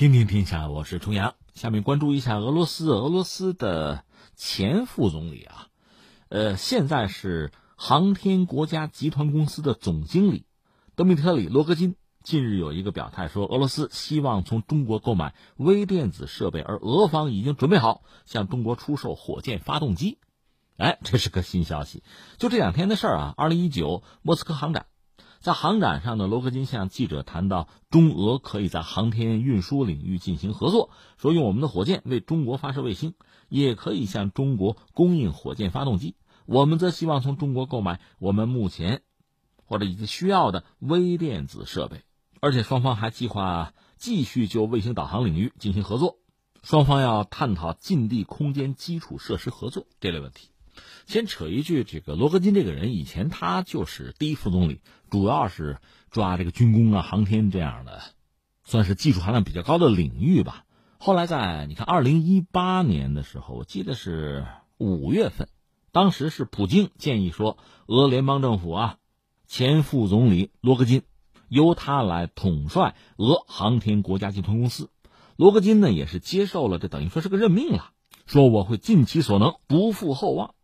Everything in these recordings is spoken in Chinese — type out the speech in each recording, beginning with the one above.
听听天下，我是重阳。下面关注一下俄罗斯，俄罗斯的前副总理啊，呃，现在是航天国家集团公司的总经理德米特里·罗戈金。近日有一个表态说，俄罗斯希望从中国购买微电子设备，而俄方已经准备好向中国出售火箭发动机。哎，这是个新消息。就这两天的事儿啊，二零一九莫斯科航展。在航展上呢，罗克金向记者谈到，中俄可以在航天运输领域进行合作，说用我们的火箭为中国发射卫星，也可以向中国供应火箭发动机。我们则希望从中国购买我们目前或者已经需要的微电子设备，而且双方还计划继续就卫星导航领域进行合作。双方要探讨近地空间基础设施合作这类问题。先扯一句，这个罗格金这个人以前他就是第一副总理，主要是抓这个军工啊、航天这样的，算是技术含量比较高的领域吧。后来在你看，二零一八年的时候，我记得是五月份，当时是普京建议说，俄联邦政府啊，前副总理罗格金由他来统帅俄航天国家集团公司。罗格金呢也是接受了，这等于说是个任命了，说我会尽其所能，不负厚望。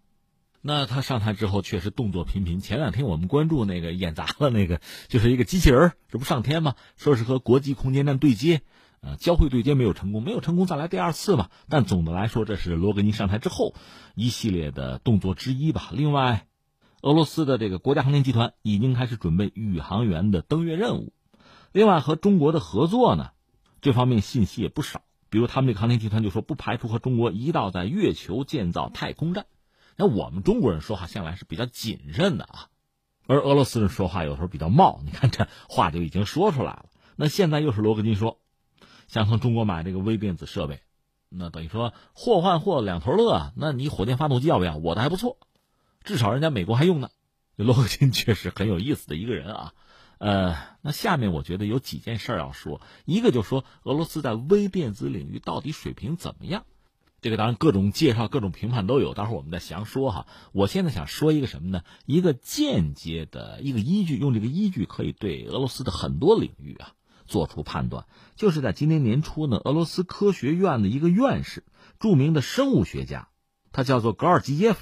那他上台之后确实动作频频。前两天我们关注那个演砸了那个，就是一个机器人，这不上天吗？说是和国际空间站对接，呃，交会对接没有成功，没有成功再来第二次嘛。但总的来说，这是罗格尼上台之后一系列的动作之一吧。另外，俄罗斯的这个国家航天集团已经开始准备宇航员的登月任务。另外，和中国的合作呢，这方面信息也不少。比如他们这个航天集团就说，不排除和中国一道在月球建造太空站。那我们中国人说话向来是比较谨慎的啊，而俄罗斯人说话有时候比较冒，你看这话就已经说出来了。那现在又是罗格金说，想从中国买这个微电子设备，那等于说货换货两头乐。那你火箭发动机要不要？我的还不错，至少人家美国还用呢。罗格金确实很有意思的一个人啊。呃，那下面我觉得有几件事要说，一个就说俄罗斯在微电子领域到底水平怎么样。这个当然，各种介绍、各种评判都有。待会儿我们再详说哈。我现在想说一个什么呢？一个间接的一个依据，用这个依据可以对俄罗斯的很多领域啊做出判断。就是在今年年初呢，俄罗斯科学院的一个院士，著名的生物学家，他叫做格尔基耶夫，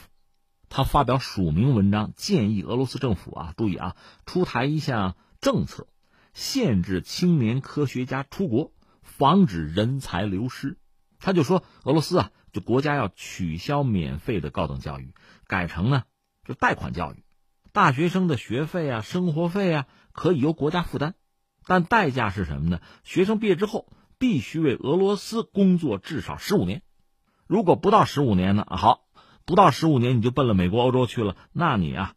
他发表署名文章，建议俄罗斯政府啊，注意啊，出台一项政策，限制青年科学家出国，防止人才流失。他就说，俄罗斯啊，就国家要取消免费的高等教育，改成呢，就贷款教育，大学生的学费啊、生活费啊可以由国家负担，但代价是什么呢？学生毕业之后必须为俄罗斯工作至少十五年，如果不到十五年呢？好，不到十五年你就奔了美国、欧洲去了，那你啊，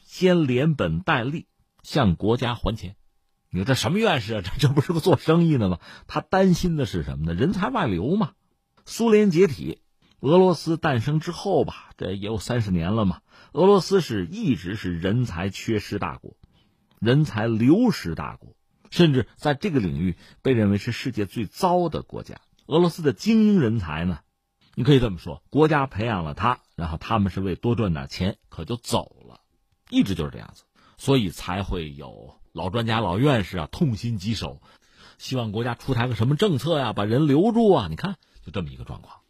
先连本带利向国家还钱。你说这什么院士啊？这这不是个做生意的吗？他担心的是什么呢？人才外流嘛。苏联解体，俄罗斯诞生之后吧，这也有三十年了嘛。俄罗斯是一直是人才缺失大国，人才流失大国，甚至在这个领域被认为是世界最糟的国家。俄罗斯的精英人才呢，你可以这么说，国家培养了他，然后他们是为多赚点钱，可就走了，一直就是这样子，所以才会有老专家、老院士啊痛心疾首，希望国家出台个什么政策呀，把人留住啊。你看。就这么一个状况，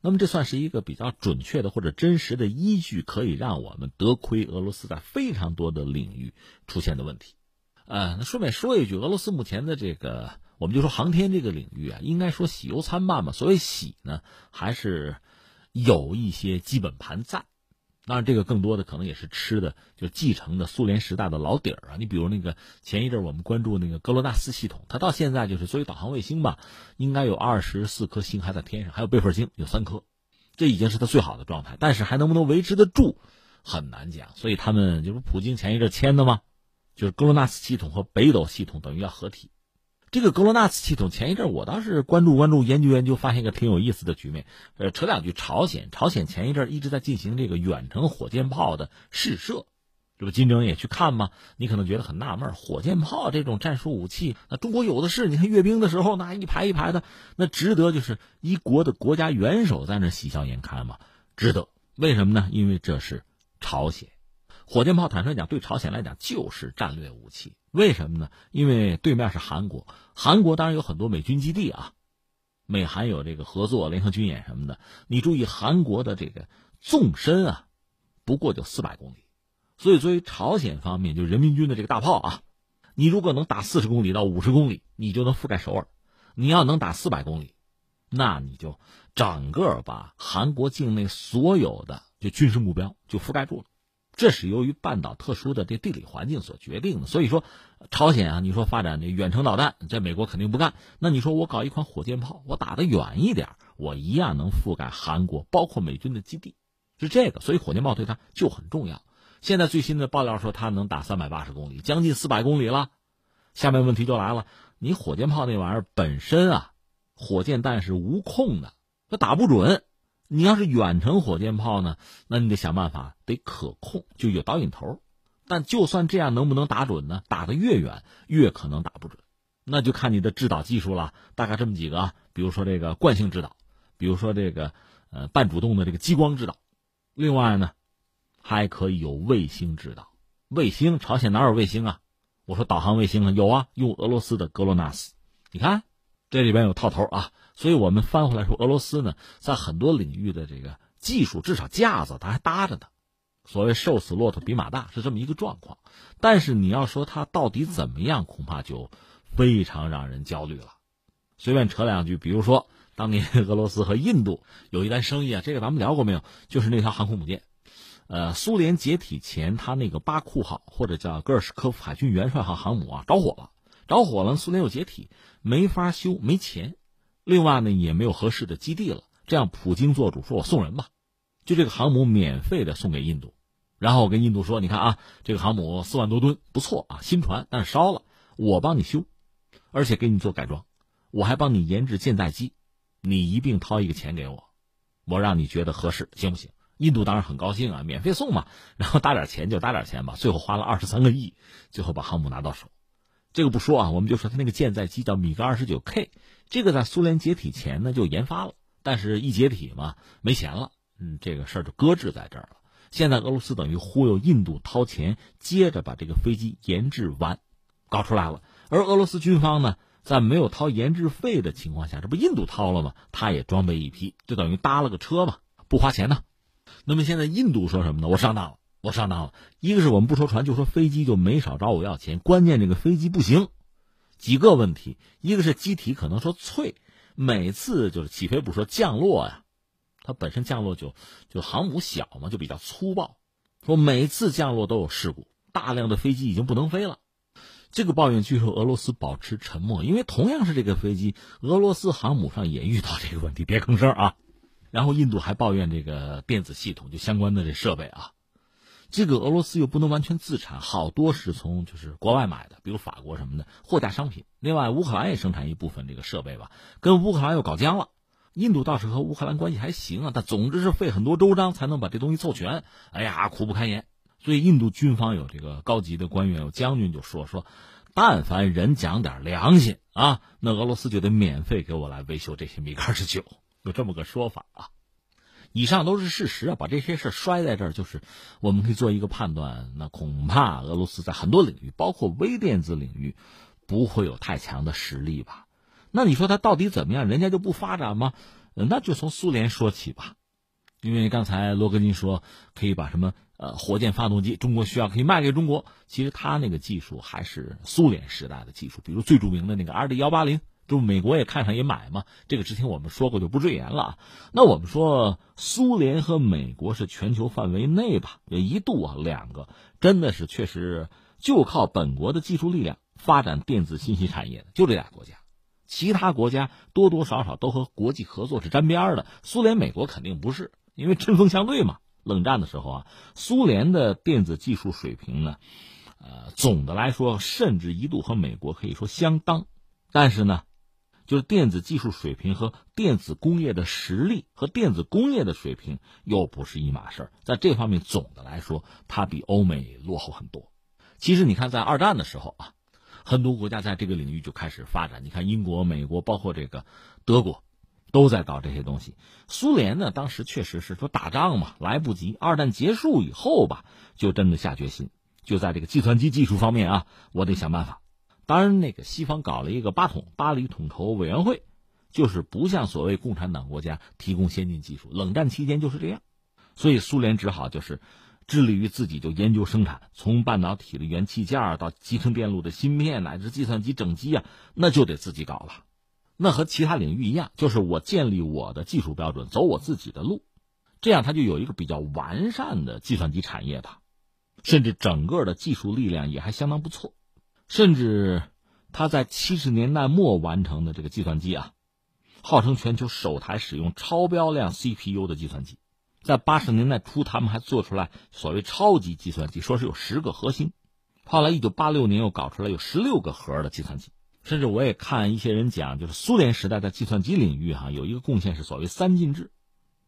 那么这算是一个比较准确的或者真实的依据，可以让我们得亏俄罗斯在非常多的领域出现的问题。呃，那顺便说一句，俄罗斯目前的这个，我们就说航天这个领域啊，应该说喜忧参半吧。所谓喜呢，还是有一些基本盘在。当然，这个更多的可能也是吃的，就继承的苏联时代的老底儿啊。你比如那个前一阵我们关注那个格罗纳斯系统，它到现在就是作为导航卫星吧，应该有二十四颗星还在天上，还有备份星有三颗，这已经是它最好的状态。但是还能不能维持得住，很难讲。所以他们就是普京前一阵签的吗？就是格罗纳斯系统和北斗系统等于要合体。这个格罗纳斯系统前一阵我倒是关注关注研究研究，发现一个挺有意思的局面。呃，扯两句，朝鲜，朝鲜前一阵一直在进行这个远程火箭炮的试射，这不金正恩也去看吗？你可能觉得很纳闷，火箭炮这种战术武器，那中国有的是。你看阅兵的时候，那一排一排的，那值得就是一国的国家元首在那喜笑颜开吗？值得。为什么呢？因为这是朝鲜，火箭炮坦率讲，对朝鲜来讲就是战略武器。为什么呢？因为对面是韩国，韩国当然有很多美军基地啊，美韩有这个合作、联合军演什么的。你注意，韩国的这个纵深啊，不过就四百公里，所以作为朝鲜方面，就人民军的这个大炮啊，你如果能打四十公里到五十公里，你就能覆盖首尔；你要能打四百公里，那你就整个把韩国境内所有的就军事目标就覆盖住了。这是由于半岛特殊的这地理环境所决定的。所以说，朝鲜啊，你说发展这远程导弹，在美国肯定不干。那你说我搞一款火箭炮，我打得远一点，我一样能覆盖韩国，包括美军的基地，是这个。所以火箭炮对它就很重要。现在最新的爆料说，它能打三百八十公里，将近四百公里了。下面问题就来了，你火箭炮那玩意儿本身啊，火箭弹是无控的，它打不准。你要是远程火箭炮呢，那你得想办法得可控，就有导引头。但就算这样，能不能打准呢？打得越远，越可能打不准。那就看你的制导技术了。大概这么几个，比如说这个惯性制导，比如说这个呃半主动的这个激光制导。另外呢，还可以有卫星制导。卫星，朝鲜哪有卫星啊？我说导航卫星啊，有啊，用俄罗斯的格罗纳斯。你看，这里边有套头啊。所以我们翻回来说，俄罗斯呢，在很多领域的这个技术，至少架子它还搭着呢。所谓“瘦死骆驼比马大”是这么一个状况。但是你要说它到底怎么样，恐怕就非常让人焦虑了。随便扯两句，比如说当年俄罗斯和印度有一单生意啊，这个咱们聊过没有？就是那条航空母舰。呃，苏联解体前，它那个巴库号或者叫戈尔什科夫海军元帅号航母啊，着火了。着火了，苏联又解体，没法修，没钱。另外呢，也没有合适的基地了。这样，普京做主说：“我送人吧，就这个航母免费的送给印度。”然后我跟印度说：“你看啊，这个航母四万多吨，不错啊，新船，但是烧了，我帮你修，而且给你做改装，我还帮你研制舰载机，你一并掏一个钱给我，我让你觉得合适，行不行？”印度当然很高兴啊，免费送嘛，然后搭点钱就搭点钱吧。最后花了二十三个亿，最后把航母拿到手。这个不说啊，我们就说他那个舰载机叫米格二十九 K。这个在苏联解体前呢就研发了，但是一解体嘛没钱了，嗯，这个事儿就搁置在这儿了。现在俄罗斯等于忽悠印度掏钱，接着把这个飞机研制完，搞出来了。而俄罗斯军方呢，在没有掏研制费的情况下，这不印度掏了吗？他也装备一批，就等于搭了个车嘛，不花钱呢。那么现在印度说什么呢？我上当了，我上当了。一个是我们不说船，就说飞机就没少找我要钱，关键这个飞机不行。几个问题，一个是机体可能说脆，每次就是起飞不说降落呀，它本身降落就就航母小嘛，就比较粗暴，说每次降落都有事故，大量的飞机已经不能飞了。这个抱怨据说俄罗斯保持沉默，因为同样是这个飞机，俄罗斯航母上也遇到这个问题，别吭声啊。然后印度还抱怨这个电子系统就相关的这设备啊。这个俄罗斯又不能完全自产，好多是从就是国外买的，比如法国什么的货架商品。另外，乌克兰也生产一部分这个设备吧，跟乌克兰又搞僵了。印度倒是和乌克兰关系还行啊，但总之是费很多周章才能把这东西凑全。哎呀，苦不堪言。所以印度军方有这个高级的官员，有将军就说说，但凡人讲点良心啊，那俄罗斯就得免费给我来维修这些米格二十九，有这么个说法啊。以上都是事实啊，把这些事摔在这儿，就是我们可以做一个判断。那恐怕俄罗斯在很多领域，包括微电子领域，不会有太强的实力吧？那你说它到底怎么样？人家就不发展吗？那就从苏联说起吧。因为刚才罗格金说可以把什么呃火箭发动机，中国需要可以卖给中国。其实他那个技术还是苏联时代的技术，比如最著名的那个 R D 幺八零。就美国也看上也买嘛，这个之前我们说过就不赘言了啊。那我们说苏联和美国是全球范围内吧，也一度啊两个真的是确实就靠本国的技术力量发展电子信息产业的，就这俩国家，其他国家多多少少都和国际合作是沾边的。苏联、美国肯定不是，因为针锋相对嘛。冷战的时候啊，苏联的电子技术水平呢，呃，总的来说甚至一度和美国可以说相当，但是呢。就是电子技术水平和电子工业的实力和电子工业的水平又不是一码事儿，在这方面总的来说，它比欧美落后很多。其实你看，在二战的时候啊，很多国家在这个领域就开始发展。你看，英国、美国，包括这个德国，都在搞这些东西。苏联呢，当时确实是说打仗嘛，来不及。二战结束以后吧，就真的下决心。就在这个计算机技术方面啊，我得想办法。当然，那个西方搞了一个巴统巴黎统筹委员会，就是不向所谓共产党国家提供先进技术。冷战期间就是这样，所以苏联只好就是致力于自己就研究生产，从半导体的元器件到集成电路的芯片乃至计算机整机啊，那就得自己搞了。那和其他领域一样，就是我建立我的技术标准，走我自己的路，这样他就有一个比较完善的计算机产业吧，甚至整个的技术力量也还相当不错。甚至，他在七十年代末完成的这个计算机啊，号称全球首台使用超标量 CPU 的计算机。在八十年代初，他们还做出来所谓超级计算机，说是有十个核心。后来一九八六年又搞出来有十六个核的计算机。甚至我也看一些人讲，就是苏联时代在计算机领域哈有一个贡献是所谓三进制，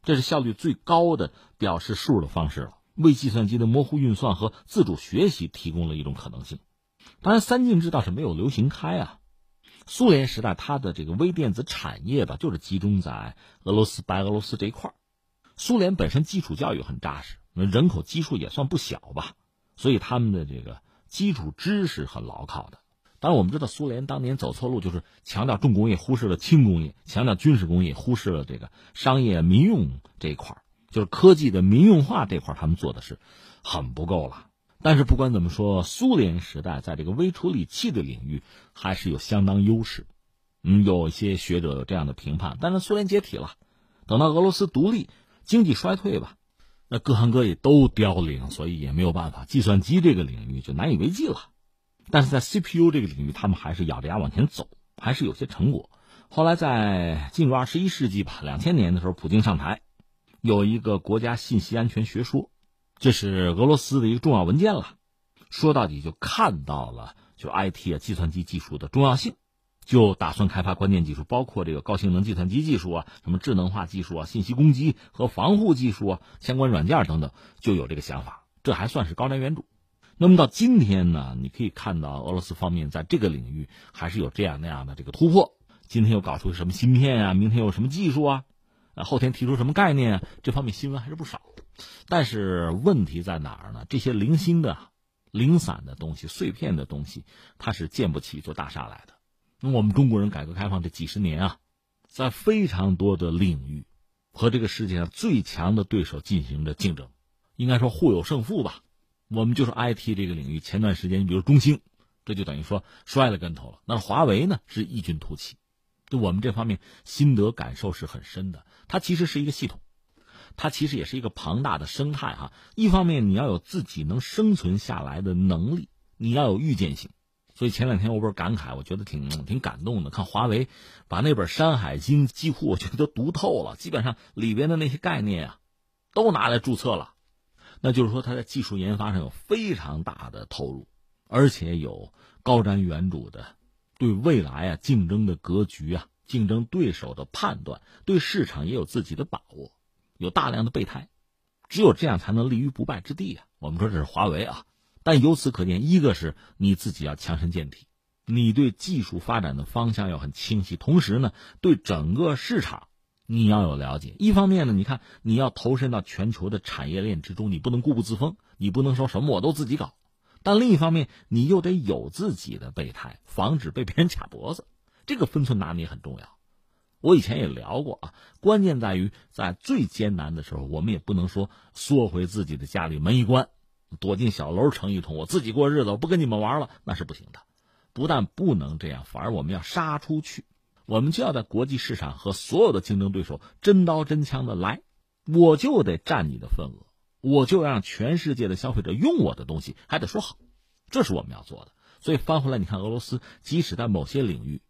这是效率最高的表示数的方式了，为计算机的模糊运算和自主学习提供了一种可能性。当然，三进制倒是没有流行开啊。苏联时代，它的这个微电子产业吧，就是集中在俄罗斯、白俄罗斯这一块苏联本身基础教育很扎实，人口基数也算不小吧，所以他们的这个基础知识很牢靠的。当然，我们知道苏联当年走错路，就是强调重工业，忽视了轻工业；强调军事工业，忽视了这个商业民用这一块就是科技的民用化这块他们做的是很不够了。但是不管怎么说，苏联时代在这个微处理器的领域还是有相当优势。嗯，有一些学者有这样的评判。但是苏联解体了，等到俄罗斯独立，经济衰退吧，那各行各业都凋零，所以也没有办法，计算机这个领域就难以为继了。但是在 CPU 这个领域，他们还是咬着牙往前走，还是有些成果。后来在进入二十一世纪吧，两千年的时候，普京上台，有一个国家信息安全学说。这是俄罗斯的一个重要文件了，说到底就看到了就 IT 啊计算机技术的重要性，就打算开发关键技术，包括这个高性能计算机技术啊，什么智能化技术啊、信息攻击和防护技术啊、相关软件等等，就有这个想法。这还算是高瞻远瞩。那么到今天呢，你可以看到俄罗斯方面在这个领域还是有这样那样的这个突破。今天又搞出什么芯片啊？明天又什么技术啊？啊，后天提出什么概念啊？这方面新闻还是不少。但是问题在哪儿呢？这些零星的、零散的东西、碎片的东西，它是建不起一座大厦来的。那我们中国人改革开放这几十年啊，在非常多的领域和这个世界上最强的对手进行着竞争，应该说互有胜负吧。我们就说 IT 这个领域，前段时间你比如中兴，这就等于说摔了跟头了。那华为呢是异军突起，就我们这方面心得感受是很深的。它其实是一个系统。它其实也是一个庞大的生态哈。一方面，你要有自己能生存下来的能力，你要有预见性。所以前两天我不是感慨，我觉得挺挺感动的。看华为把那本《山海经》几乎我觉得都读透了，基本上里边的那些概念啊，都拿来注册了。那就是说，它在技术研发上有非常大的投入，而且有高瞻远瞩的对未来啊竞争的格局啊、竞争对手的判断，对市场也有自己的把握。有大量的备胎，只有这样才能立于不败之地啊！我们说这是华为啊，但由此可见，一个是你自己要强身健体，你对技术发展的方向要很清晰，同时呢，对整个市场你要有了解。一方面呢，你看你要投身到全球的产业链之中，你不能固步自封，你不能说什么我都自己搞；但另一方面，你又得有自己的备胎，防止被别人 卡脖子，这个分寸拿捏很重要。我以前也聊过啊，关键在于在最艰难的时候，我们也不能说缩回自己的家里门一关，躲进小楼成一统，我自己过日子，我不跟你们玩了，那是不行的。不但不能这样，反而我们要杀出去，我们就要在国际市场和所有的竞争对手真刀真枪的来，我就得占你的份额，我就让全世界的消费者用我的东西，还得说好，这是我们要做的。所以翻回来，你看俄罗斯，即使在某些领域。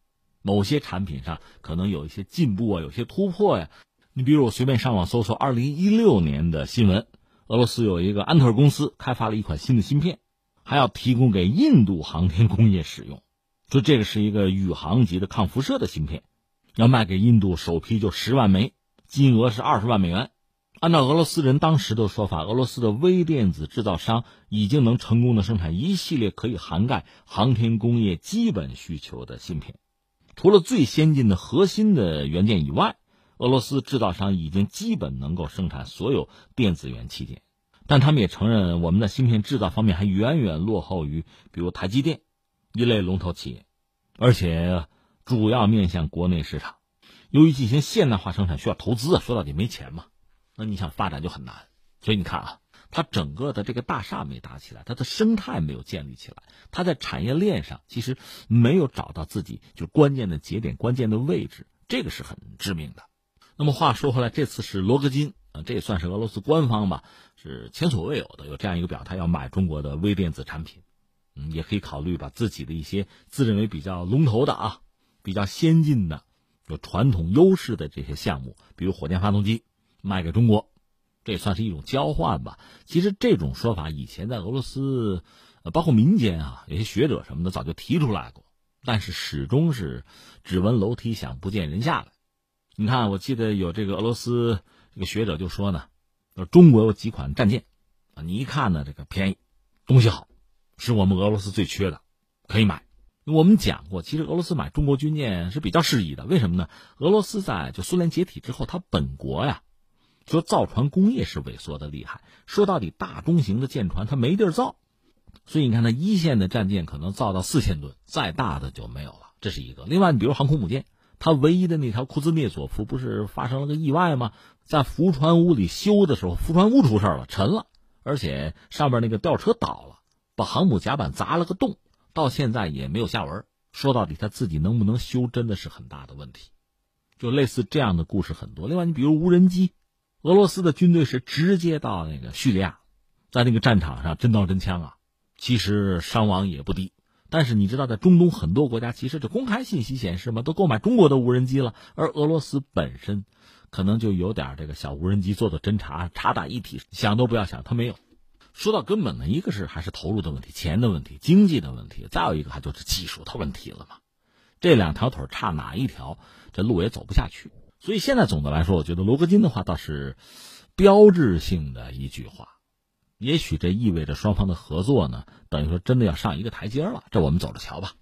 某些产品上可能有一些进步啊，有些突破呀。你比如我随便上网搜索二零一六年的新闻，俄罗斯有一个安特公司开发了一款新的芯片，还要提供给印度航天工业使用。说这个是一个宇航级的抗辐射的芯片，要卖给印度，首批就十万枚，金额是二十万美元。按照俄罗斯人当时的说法，俄罗斯的微电子制造商已经能成功的生产一系列可以涵盖航天工业基本需求的芯片。除了最先进的核心的元件以外，俄罗斯制造商已经基本能够生产所有电子元器件。但他们也承认，我们的芯片制造方面还远远落后于比如台积电一类龙头企业，而且主要面向国内市场。由于进行现代化生产需要投资啊，说到底没钱嘛，那你想发展就很难。所以你看啊，它整个的这个大厦没搭起来，它的生态没有建立起来，它在产业链上其实没有找到自己就关键的节点、关键的位置，这个是很致命的。那么话说回来，这次是罗格金。啊，这也算是俄罗斯官方吧，是前所未有的有这样一个表态，要买中国的微电子产品，嗯，也可以考虑把自己的一些自认为比较龙头的啊、比较先进的、有传统优势的这些项目，比如火箭发动机，卖给中国，这也算是一种交换吧。其实这种说法以前在俄罗斯，包括民间啊，有些学者什么的早就提出来过，但是始终是只闻楼梯响，不见人下来。你看，我记得有这个俄罗斯。这个学者就说呢，说中国有几款战舰，啊，你一看呢，这个便宜，东西好，是我们俄罗斯最缺的，可以买。我们讲过，其实俄罗斯买中国军舰是比较适宜的。为什么呢？俄罗斯在就苏联解体之后，它本国呀，说造船工业是萎缩的厉害。说到底，大中型的舰船它没地儿造，所以你看，它一线的战舰可能造到四千吨，再大的就没有了。这是一个。另外，你比如航空母舰。它唯一的那条库兹涅佐夫不是发生了个意外吗？在浮船坞里修的时候，浮船坞出事了，沉了，而且上面那个吊车倒了，把航母甲板砸了个洞，到现在也没有下文。说到底，他自己能不能修，真的是很大的问题。就类似这样的故事很多。另外，你比如无人机，俄罗斯的军队是直接到那个叙利亚，在那个战场上真刀真枪啊，其实伤亡也不低。但是你知道，在中东很多国家，其实这公开信息显示嘛，都购买中国的无人机了。而俄罗斯本身，可能就有点这个小无人机做做侦察，察打一体，想都不要想，他没有。说到根本呢，一个是还是投入的问题，钱的问题，经济的问题，再有一个还就是技术的问题了嘛。这两条腿差哪一条，这路也走不下去。所以现在总的来说，我觉得罗格金的话倒是标志性的一句话。也许这意味着双方的合作呢，等于说真的要上一个台阶了。这我们走着瞧吧。